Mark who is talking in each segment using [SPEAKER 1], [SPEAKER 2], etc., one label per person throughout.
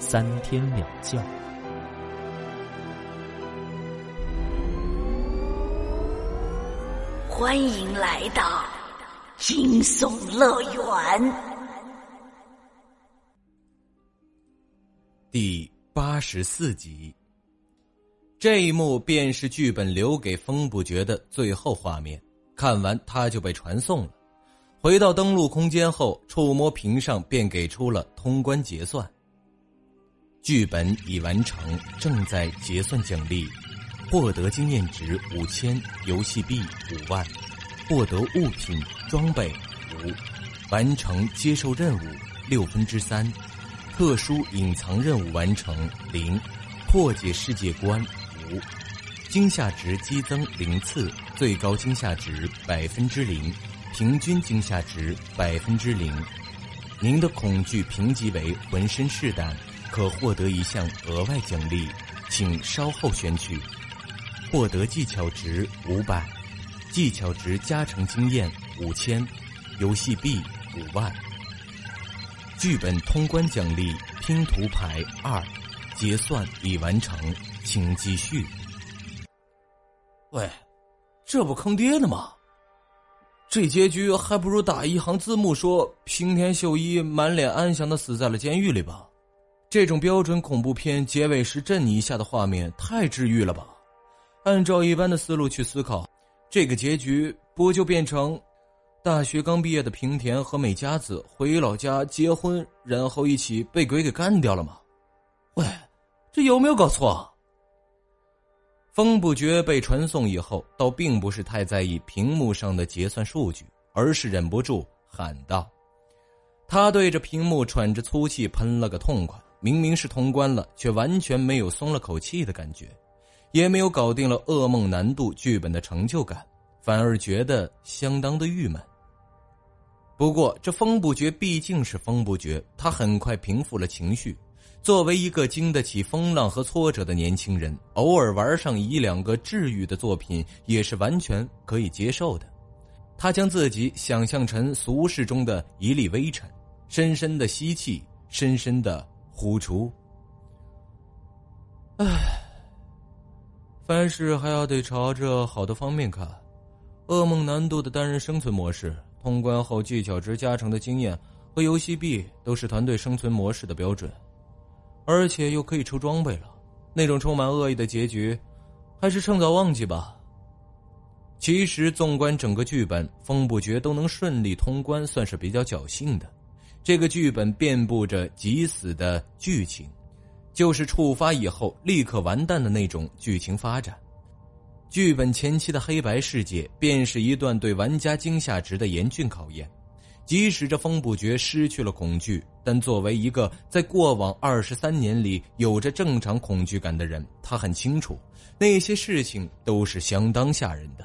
[SPEAKER 1] 三天两觉。
[SPEAKER 2] 欢迎来到惊悚乐园
[SPEAKER 3] 第八十四集。这一幕便是剧本留给风不绝的最后画面。看完，他就被传送了。回到登录空间后，触摸屏上便给出了通关结算。剧本已完成，正在结算奖励：获得经验值五千，游戏币五万；获得物品装备五；完成接受任务六分之三；特殊隐藏任务完成零；破解世界观。五，惊吓值激增零次，最高惊吓值百分之零，平均惊吓值百分之零。您的恐惧评级为浑身是胆，可获得一项额外奖励，请稍后选取。获得技巧值五百，技巧值加成经验五千，游戏币五万。剧本通关奖励拼图牌二。结算已完成，请继续。
[SPEAKER 4] 喂，这不坑爹呢吗？这结局还不如打一行字幕说平田秀一满脸安详的死在了监狱里吧。这种标准恐怖片结尾时震你一下的画面太治愈了吧。按照一般的思路去思考，这个结局不就变成大学刚毕业的平田和美佳子回老家结婚，然后一起被鬼给干掉了吗？喂。这有没有搞错？
[SPEAKER 3] 风不觉被传送以后，倒并不是太在意屏幕上的结算数据，而是忍不住喊道：“他对着屏幕喘着粗气，喷了个痛快。明明是通关了，却完全没有松了口气的感觉，也没有搞定了噩梦难度剧本的成就感，反而觉得相当的郁闷。不过，这风不觉毕竟是风不觉，他很快平复了情绪。”作为一个经得起风浪和挫折的年轻人，偶尔玩上一两个治愈的作品也是完全可以接受的。他将自己想象成俗世中的一粒微尘，深深的吸气，深深的呼出。
[SPEAKER 4] 唉，凡事还要得朝着好的方面看。噩梦难度的单人生存模式，通关后技巧值加成的经验和游戏币，都是团队生存模式的标准。而且又可以抽装备了，那种充满恶意的结局，还是趁早忘记吧。
[SPEAKER 3] 其实，纵观整个剧本，风不绝都能顺利通关，算是比较侥幸的。这个剧本遍布着急死的剧情，就是触发以后立刻完蛋的那种剧情发展。剧本前期的黑白世界，便是一段对玩家惊吓值的严峻考验。即使这风不绝失去了恐惧，但作为一个在过往二十三年里有着正常恐惧感的人，他很清楚那些事情都是相当吓人的，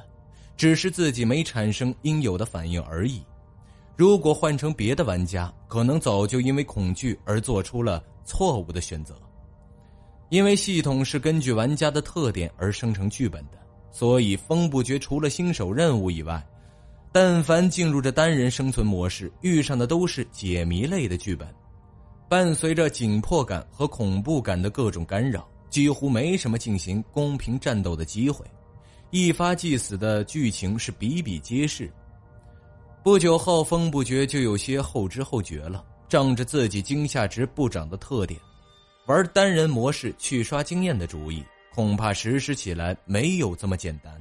[SPEAKER 3] 只是自己没产生应有的反应而已。如果换成别的玩家，可能早就因为恐惧而做出了错误的选择。因为系统是根据玩家的特点而生成剧本的，所以风不绝除了新手任务以外。但凡进入这单人生存模式，遇上的都是解谜类的剧本，伴随着紧迫感和恐怖感的各种干扰，几乎没什么进行公平战斗的机会。一发即死的剧情是比比皆是。不久后，风不绝就有些后知后觉了，仗着自己惊吓值不涨的特点，玩单人模式去刷经验的主意，恐怕实施起来没有这么简单。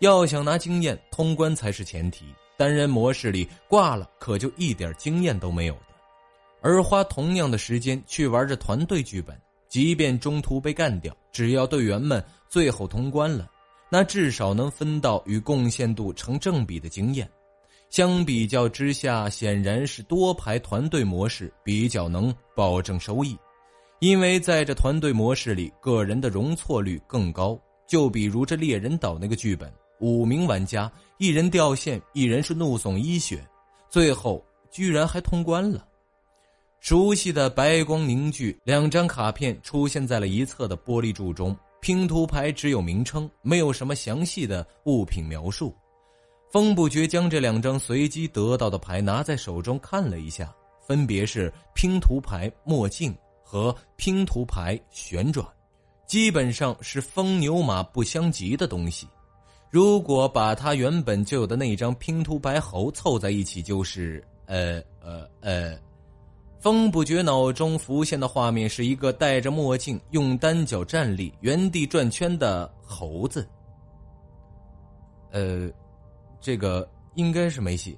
[SPEAKER 3] 要想拿经验通关才是前提，单人模式里挂了可就一点经验都没有的，而花同样的时间去玩着团队剧本，即便中途被干掉，只要队员们最后通关了，那至少能分到与贡献度成正比的经验。相比较之下，显然是多排团队模式比较能保证收益，因为在这团队模式里，个人的容错率更高。就比如这猎人岛那个剧本，五名玩家，一人掉线，一人是怒送一血，最后居然还通关了。熟悉的白光凝聚，两张卡片出现在了一侧的玻璃柱中。拼图牌只有名称，没有什么详细的物品描述。风不觉将这两张随机得到的牌拿在手中看了一下，分别是拼图牌墨镜和拼图牌旋转，基本上是风牛马不相及的东西。如果把他原本就有的那张拼图牌猴凑在一起，就是呃呃呃。风不觉脑中浮现的画面是一个戴着墨镜、用单脚站立、原地转圈的猴子。呃，这个应该是没戏。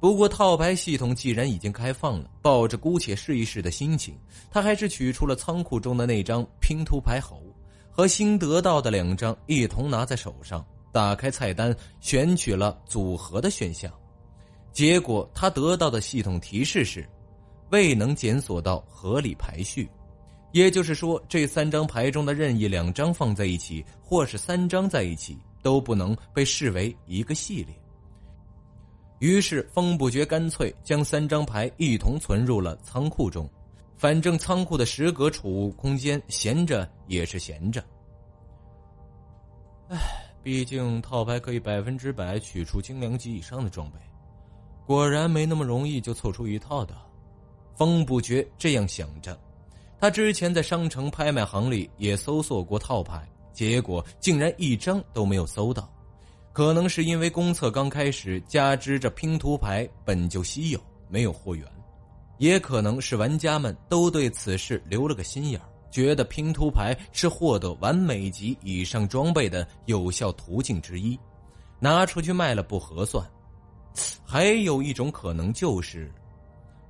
[SPEAKER 3] 不过套牌系统既然已经开放了，抱着姑且试一试的心情，他还是取出了仓库中的那张拼图牌猴，和新得到的两张一同拿在手上，打开菜单，选取了组合的选项。结果他得到的系统提示是，未能检索到合理排序，也就是说，这三张牌中的任意两张放在一起，或是三张在一起，都不能被视为一个系列。于是风不觉干脆将三张牌一同存入了仓库中，反正仓库的十格储物空间闲着也是闲着。唉，毕竟套牌可以百分之百取出精良级以上的装备。果然没那么容易就凑出一套的，风不觉这样想着。他之前在商城拍卖行里也搜索过套牌，结果竟然一张都没有搜到。可能是因为公测刚开始，加之这拼图牌本就稀有，没有货源；也可能是玩家们都对此事留了个心眼觉得拼图牌是获得完美级以上装备的有效途径之一，拿出去卖了不合算。还有一种可能就是，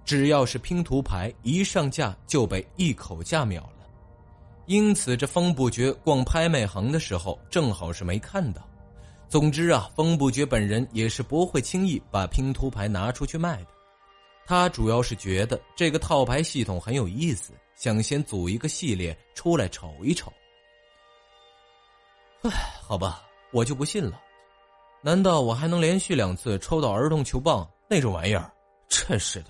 [SPEAKER 3] 只要是拼图牌一上架就被一口价秒了，因此这风不觉逛拍卖行的时候正好是没看到。总之啊，风不觉本人也是不会轻易把拼图牌拿出去卖的。他主要是觉得这个套牌系统很有意思，想先组一个系列出来瞅一瞅。唉，好吧，我就不信了。难道我还能连续两次抽到儿童球棒那种玩意儿？真是的！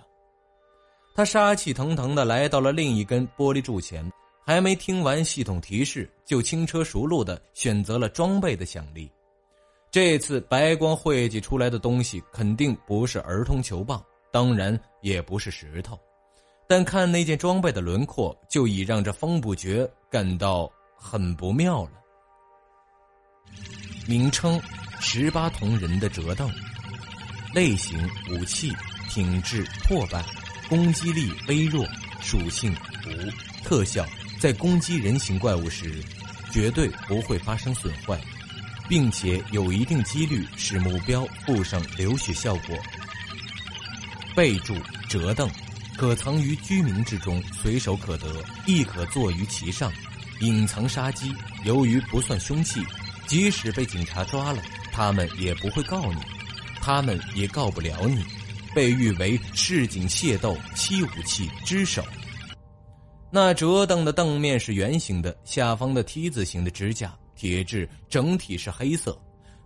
[SPEAKER 3] 他杀气腾腾的来到了另一根玻璃柱前，还没听完系统提示，就轻车熟路的选择了装备的奖励。这次白光汇集出来的东西肯定不是儿童球棒，当然也不是石头，但看那件装备的轮廓，就已让这风不绝感到很不妙了。名称。十八铜人的折凳，类型武器，品质破败，攻击力微弱，属性无，特效在攻击人形怪物时，绝对不会发生损坏，并且有一定几率使目标附上流血效果。备注：折凳，可藏于居民之中，随手可得，亦可坐于其上，隐藏杀机。由于不算凶器，即使被警察抓了。他们也不会告你，他们也告不了你，被誉为市井械斗七武器之首。那折凳的凳面是圆形的，下方的 T 字形的支架，铁质，整体是黑色，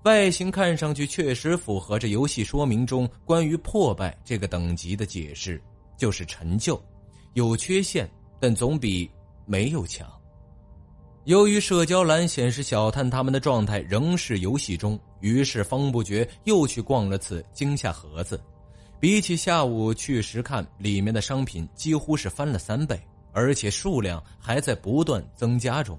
[SPEAKER 3] 外形看上去确实符合这游戏说明中关于破败这个等级的解释，就是陈旧，有缺陷，但总比没有强。由于社交栏显示小探他们的状态仍是游戏中，于是方不觉又去逛了次惊吓盒子。比起下午去时看，里面的商品几乎是翻了三倍，而且数量还在不断增加中。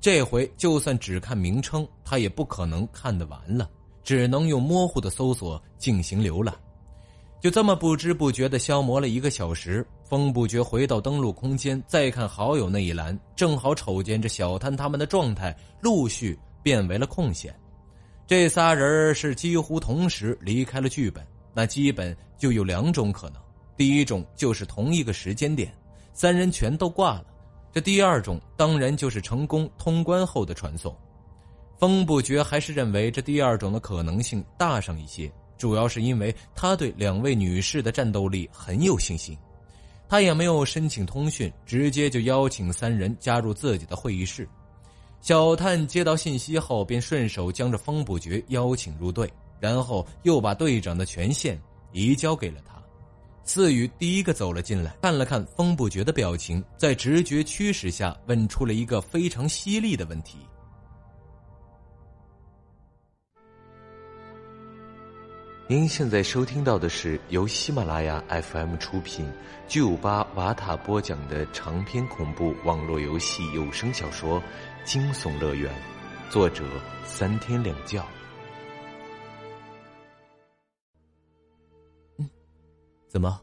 [SPEAKER 3] 这回就算只看名称，他也不可能看得完了，只能用模糊的搜索进行浏览。就这么不知不觉的消磨了一个小时，风不觉回到登录空间，再看好友那一栏，正好瞅见这小摊他们的状态陆续变为了空闲。这仨人是几乎同时离开了剧本，那基本就有两种可能：第一种就是同一个时间点，三人全都挂了；这第二种当然就是成功通关后的传送。风不觉还是认为这第二种的可能性大上一些。主要是因为他对两位女士的战斗力很有信心，他也没有申请通讯，直接就邀请三人加入自己的会议室。小探接到信息后，便顺手将这风不绝邀请入队，然后又把队长的权限移交给了他。四宇第一个走了进来，看了看风不绝的表情，在直觉驱使下，问出了一个非常犀利的问题。
[SPEAKER 5] 您现在收听到的是由喜马拉雅 FM 出品、巨五八瓦塔播讲的长篇恐怖网络游戏有声小说《惊悚乐园》，作者三天两觉。
[SPEAKER 3] 怎么，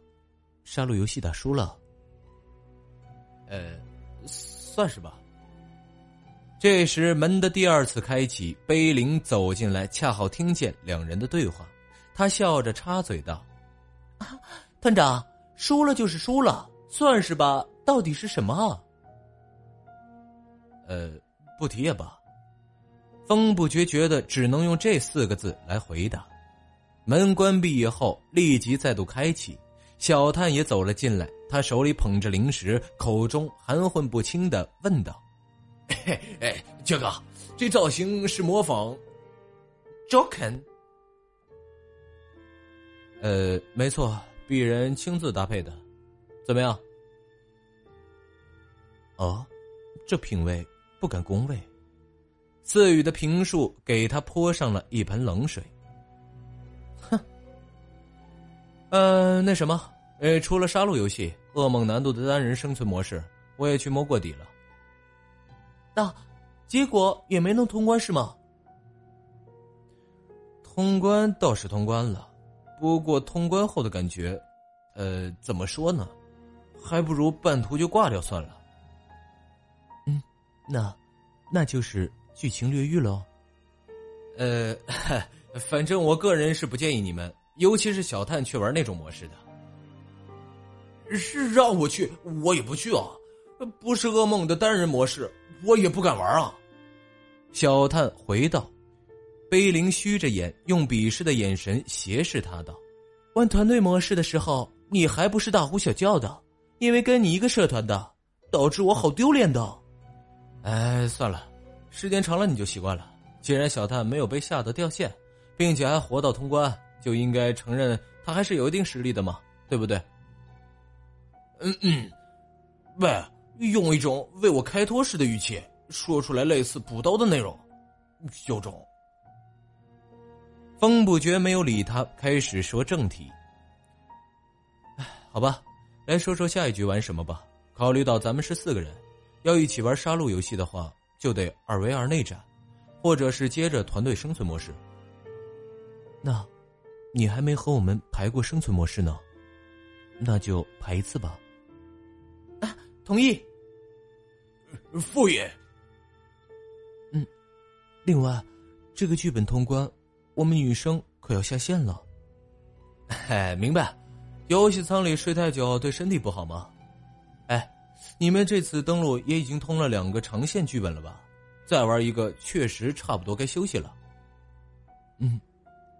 [SPEAKER 3] 杀戮游戏打输了？呃，算是吧。这时门的第二次开启，碑林走进来，恰好听见两人的对话。他笑着插嘴道：“啊团长，输了就是输了，算是吧。到底是什么？”呃，不提也罢。风不觉觉得只能用这四个字来回答。门关闭以后，立即再度开启。小探也走了进来，他手里捧着零食，口中含混不清的问道：“ 哎，杰哥，这造型是模仿 Joken？” 呃，没错，鄙人亲自搭配的，怎么样？哦，这品味不敢恭维。四宇的评述给他泼上了一盆冷水。呃，那什么，呃，除了杀戮游戏，噩梦难度的单人生存模式，我也去摸过底了。那结果也没能通关是吗？通关倒是通关了。不过通关后的感觉，呃，怎么说呢？还不如半途就挂掉算了。嗯，那，那就是剧情略狱喽。呃，反正我个人是不建议你们，尤其是小探去玩那种模式的。是让我去，我也不去啊！不是噩梦的单人模式，我也不敢玩啊。小探回道。碑林虚着眼，用鄙视的眼神斜视他道：“玩团队模式的时候，你还不是大呼小叫的？因为跟你一个社团的，导致我好丢脸的。”哎，算了，时间长了你就习惯了。既然小探没有被吓得掉线，并且还活到通关，就应该承认他还是有一定实力的嘛，对不对？嗯嗯，喂，用一种为我开脱式的语气说出来类似补刀的内容，有种。风不觉没有理他，开始说正题。哎，好吧，来说说下一局玩什么吧。考虑到咱们是四个人，要一起玩杀戮游戏的话，就得二 v 二内战，或者是接着团队生存模式。那，你还没和我们排过生存模式呢，那就排一次吧。啊，同意。副爷。嗯，另外，这个剧本通关。我们女生可要下线了。哎，明白。游戏舱里睡太久对身体不好吗？哎，你们这次登录也已经通了两个长线剧本了吧？再玩一个确实差不多该休息了。嗯，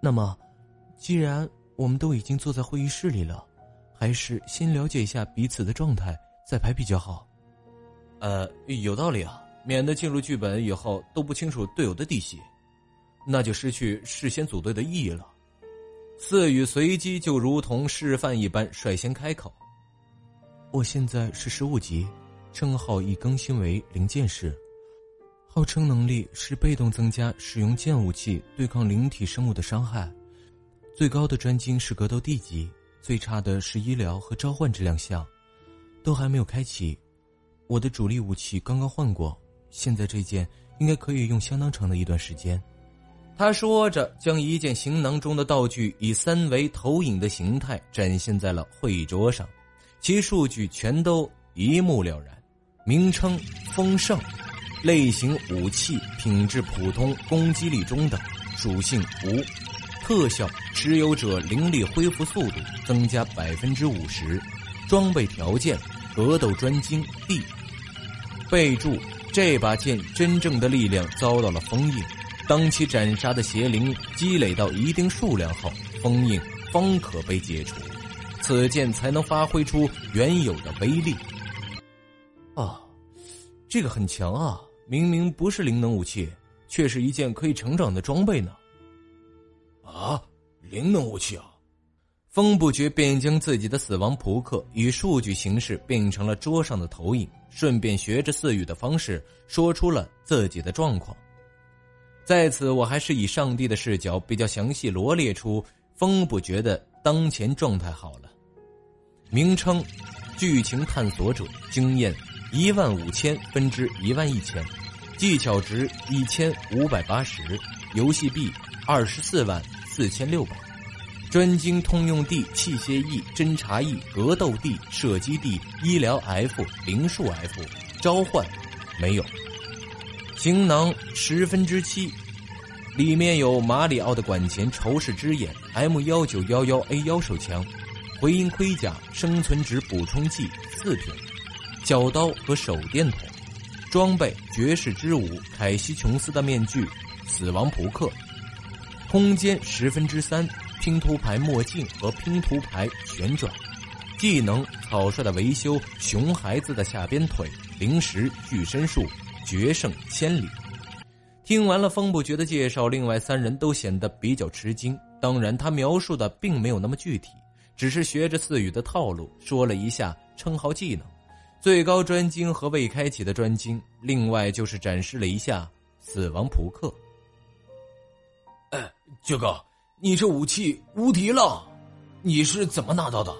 [SPEAKER 3] 那么，既然我们都已经坐在会议室里了，还是先了解一下彼此的状态再排比较好。呃，有道理啊，免得进入剧本以后都不清楚队友的底细。那就失去事先组队的意义了。四雨随机就如同示范一般率先开口：“我现在是十五级，称号已更新为灵剑士，号称能力是被动增加使用剑武器对抗灵体生物的伤害，最高的专精是格斗地级，最差的是医疗和召唤这两项，都还没有开启。我的主力武器刚刚换过，现在这件应该可以用相当长的一段时间。”他说着，将一件行囊中的道具以三维投影的形态展现在了会议桌上，其数据全都一目了然。名称：丰盛，类型：武器，品质：普通，攻击力中等，属性：无，特效：持有者灵力恢复速度增加百分之五十，装备条件：格斗专精 D。备注：这把剑真正的力量遭到了封印。当其斩杀的邪灵积累到一定数量后，封印方可被解除。此剑才能发挥出原有的威力。啊，这个很强啊！明明不是灵能武器，却是一件可以成长的装备呢。
[SPEAKER 4] 啊，灵能武器啊！
[SPEAKER 3] 风不觉便将自己的死亡扑克以数据形式变成了桌上的投影，顺便学着四语的方式说出了自己的状况。在此，我还是以上帝的视角比较详细罗列出风不觉的当前状态好了。名称：剧情探索者，经验一万五千分之一万一千，技巧值一千五百八十，游戏币二十四万四千六百，专精通用 D、器械 E、侦察 E、格斗 D、射击 D、医疗 F、灵术 F，召唤没有。行囊十分之七，里面有马里奥的管钳、仇视之眼、M 幺九幺幺 A 幺手枪、回音盔甲、生存值补充剂四瓶、小刀和手电筒、装备绝世之舞凯西琼斯的面具、死亡扑克、空间十分之三拼图牌墨镜和拼图牌旋转、技能草率的维修、熊孩子的下边腿、零食巨身术。决胜千里。听完了风不觉的介绍，另外三人都显得比较吃惊。当然，他描述的并没有那么具体，只是学着四语的套路说了一下称号、技能、最高专精和未开启的专精。另外就是展示了一下死亡扑克。
[SPEAKER 4] 哎，爵哥，你这武器无敌了！你是怎么拿到的？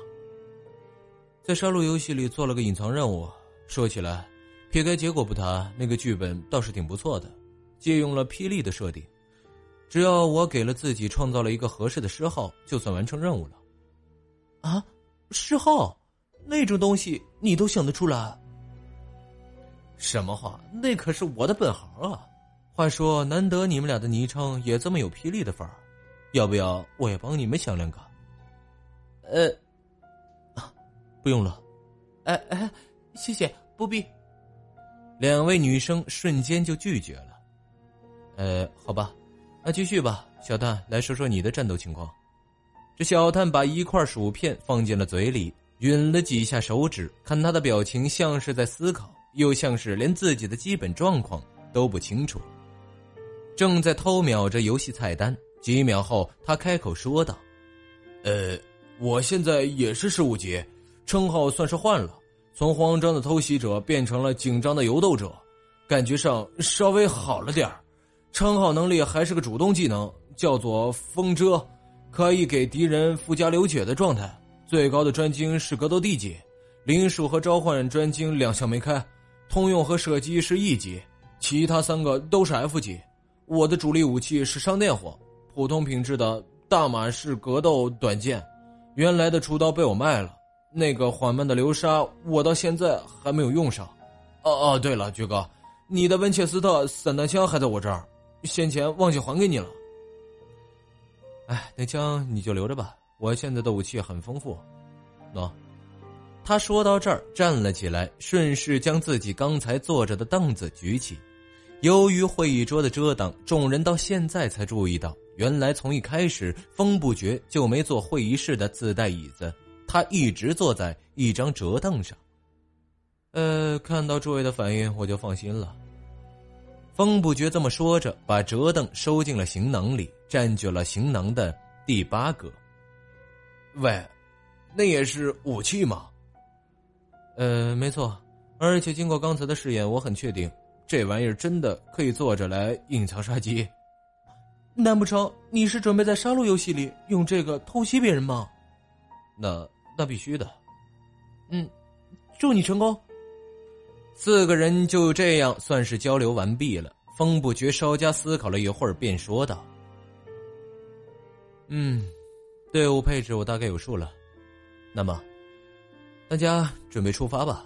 [SPEAKER 3] 在杀戮游戏里做了个隐藏任务。说起来。撇开结果不谈，那个剧本倒是挺不错的，借用了霹雳的设定，只要我给了自己创造了一个合适的诗号，就算完成任务了。
[SPEAKER 4] 啊，诗号，那种东西你都想得出来？
[SPEAKER 3] 什么话？那可是我的本行啊！话说，难得你们俩的昵称也这么有霹雳的范儿，要不要我也帮你们想两个？
[SPEAKER 4] 呃，
[SPEAKER 3] 啊，不用了。
[SPEAKER 4] 哎哎，谢谢，不必。
[SPEAKER 3] 两位女生瞬间就拒绝了。呃，好吧，那继续吧。小蛋，来说说你的战斗情况。这小蛋把一块薯片放进了嘴里，吮了几下手指，看他的表情像是在思考，又像是连自己的基本状况都不清楚。正在偷瞄着游戏菜单，几秒后，他开口说道：“
[SPEAKER 4] 呃，我现在也是十五级，称号算是换了。”从慌张的偷袭者变成了紧张的游斗者，感觉上稍微好了点称号能力还是个主动技能，叫做风遮，可以给敌人附加流血的状态。最高的专精是格斗 D 级，灵术和召唤专精两项没开，通用和射击是 E 级，其他三个都是 F 级。我的主力武器是商店货，普通品质的大马士格斗短剑，原来的厨刀被我卖了。那个缓慢的流沙，我到现在还没有用上。哦哦，对了，菊哥，你的温切斯特散弹枪还在我这儿，先前忘记还给你了。
[SPEAKER 3] 哎，那枪你就留着吧，我现在的武器很丰富。喏，他说到这儿站了起来，顺势将自己刚才坐着的凳子举起。由于会议桌的遮挡，众人到现在才注意到，原来从一开始风不绝就没坐会议室的自带椅子。他一直坐在一张折凳上，呃，看到诸位的反应，我就放心了。风不觉这么说着，把折凳收进了行囊里，占据了行囊的第八格。
[SPEAKER 4] 喂，那也是武器吗？
[SPEAKER 3] 呃，没错，而且经过刚才的试验，我很确定这玩意儿真的可以坐着来隐藏杀机。
[SPEAKER 4] 难不成你是准备在杀戮游戏里用这个偷袭别人吗？
[SPEAKER 3] 那。那必须的，
[SPEAKER 4] 嗯，祝你成功。
[SPEAKER 3] 四个人就这样算是交流完毕了。风不觉稍加思考了一会儿，便说道：“嗯，队伍配置我大概有数了。那么，大家准备出发吧。”